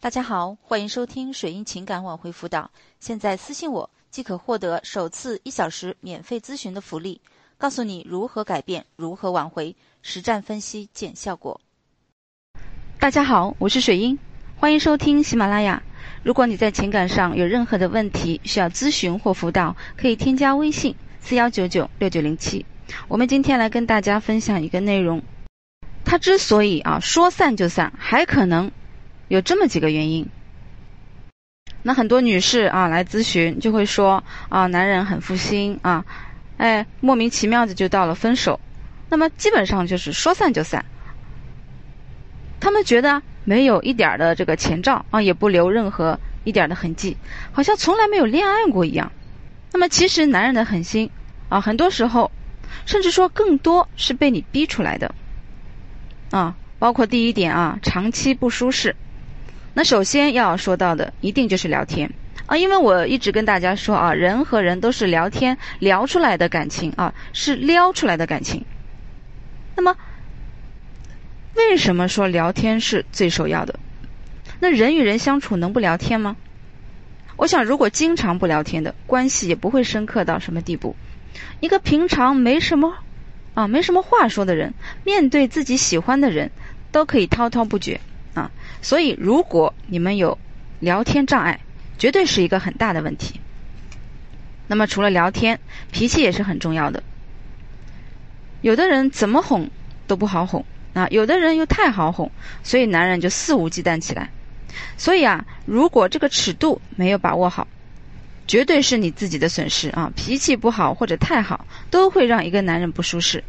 大家好，欢迎收听水印情感挽回辅导。现在私信我即可获得首次一小时免费咨询的福利，告诉你如何改变，如何挽回，实战分析见效果。大家好，我是水英，欢迎收听喜马拉雅。如果你在情感上有任何的问题需要咨询或辅导，可以添加微信四幺九九六九零七。我们今天来跟大家分享一个内容，他之所以啊说散就散，还可能。有这么几个原因，那很多女士啊来咨询就会说啊，男人很负心啊，哎，莫名其妙的就到了分手，那么基本上就是说散就散。他们觉得没有一点的这个前兆啊，也不留任何一点的痕迹，好像从来没有恋爱过一样。那么其实男人的狠心啊，很多时候甚至说更多是被你逼出来的啊，包括第一点啊，长期不舒适。那首先要说到的，一定就是聊天啊，因为我一直跟大家说啊，人和人都是聊天聊出来的感情啊，是撩出来的感情。那么，为什么说聊天是最首要的？那人与人相处能不聊天吗？我想，如果经常不聊天的关系，也不会深刻到什么地步。一个平常没什么啊，没什么话说的人，面对自己喜欢的人，都可以滔滔不绝。啊，所以如果你们有聊天障碍，绝对是一个很大的问题。那么除了聊天，脾气也是很重要的。有的人怎么哄都不好哄啊，有的人又太好哄，所以男人就肆无忌惮起来。所以啊，如果这个尺度没有把握好，绝对是你自己的损失啊。脾气不好或者太好，都会让一个男人不舒适。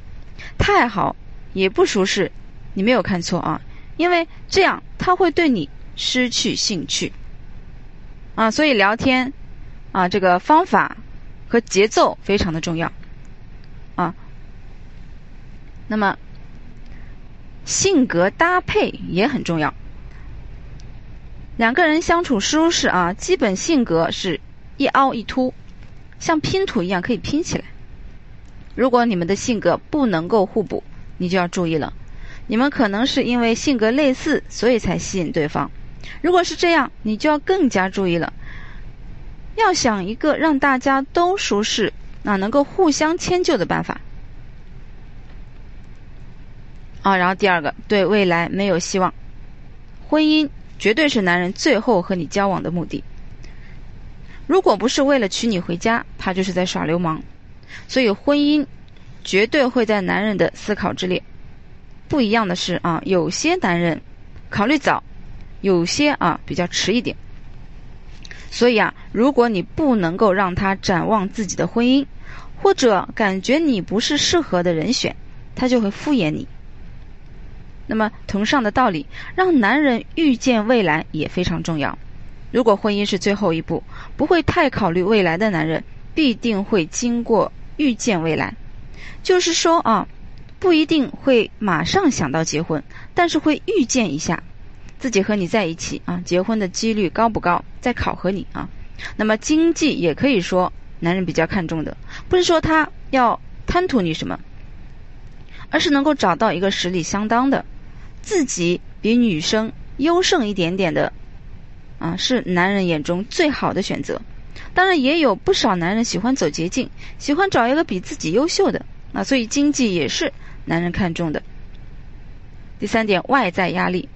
太好也不舒适，你没有看错啊。因为这样他会对你失去兴趣，啊，所以聊天，啊，这个方法和节奏非常的重要，啊，那么性格搭配也很重要。两个人相处舒适啊，基本性格是一凹一凸，像拼图一样可以拼起来。如果你们的性格不能够互补，你就要注意了。你们可能是因为性格类似，所以才吸引对方。如果是这样，你就要更加注意了。要想一个让大家都舒适、那能够互相迁就的办法。啊，然后第二个，对未来没有希望，婚姻绝对是男人最后和你交往的目的。如果不是为了娶你回家，他就是在耍流氓。所以婚姻绝对会在男人的思考之列。不一样的是啊，有些男人考虑早，有些啊比较迟一点。所以啊，如果你不能够让他展望自己的婚姻，或者感觉你不是适合的人选，他就会敷衍你。那么同上的道理，让男人预见未来也非常重要。如果婚姻是最后一步，不会太考虑未来的男人，必定会经过预见未来。就是说啊。不一定会马上想到结婚，但是会预见一下，自己和你在一起啊，结婚的几率高不高，在考核你啊。那么经济也可以说男人比较看重的，不是说他要贪图你什么，而是能够找到一个实力相当的，自己比女生优胜一点点的，啊，是男人眼中最好的选择。当然也有不少男人喜欢走捷径，喜欢找一个比自己优秀的，那所以经济也是。男人看重的第三点，外在压力。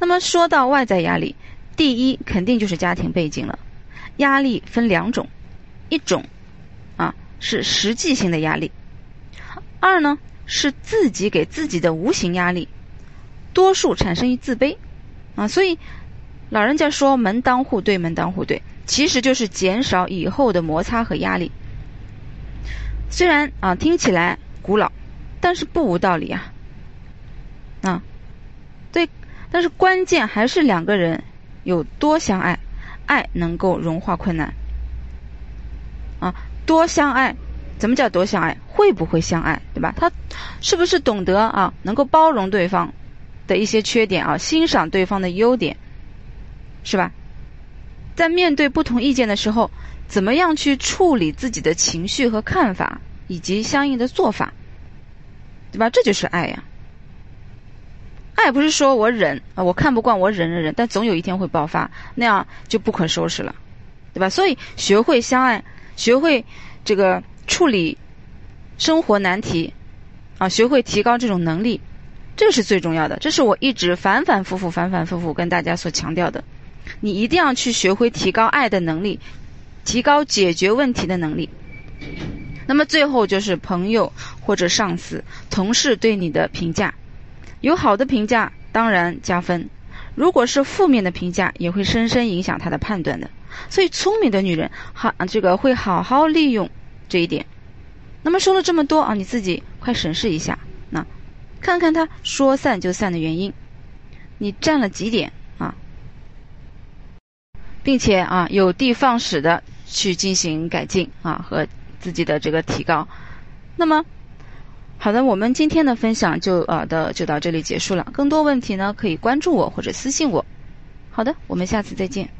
那么说到外在压力，第一肯定就是家庭背景了。压力分两种，一种啊是实际性的压力，二呢是自己给自己的无形压力，多数产生于自卑啊。所以老人家说门当户对，门当户对，其实就是减少以后的摩擦和压力。虽然啊听起来古老。但是不无道理啊，啊，对，但是关键还是两个人有多相爱，爱能够融化困难，啊，多相爱，怎么叫多相爱？会不会相爱，对吧？他是不是懂得啊，能够包容对方的一些缺点啊，欣赏对方的优点，是吧？在面对不同意见的时候，怎么样去处理自己的情绪和看法，以及相应的做法？对吧？这就是爱呀。爱不是说我忍啊，我看不惯我忍忍忍，但总有一天会爆发，那样就不可收拾了，对吧？所以学会相爱，学会这个处理生活难题，啊，学会提高这种能力，这是最重要的。这是我一直反反复复、反反复复跟大家所强调的。你一定要去学会提高爱的能力，提高解决问题的能力。那么最后就是朋友或者上司、同事对你的评价，有好的评价当然加分，如果是负面的评价，也会深深影响他的判断的。所以聪明的女人好，这个会好好利用这一点。那么说了这么多啊，你自己快审视一下，那看看他说散就散的原因，你占了几点啊？并且啊，有的放矢的去进行改进啊和。自己的这个提高，那么好的，我们今天的分享就呃的就到这里结束了。更多问题呢，可以关注我或者私信我。好的，我们下次再见。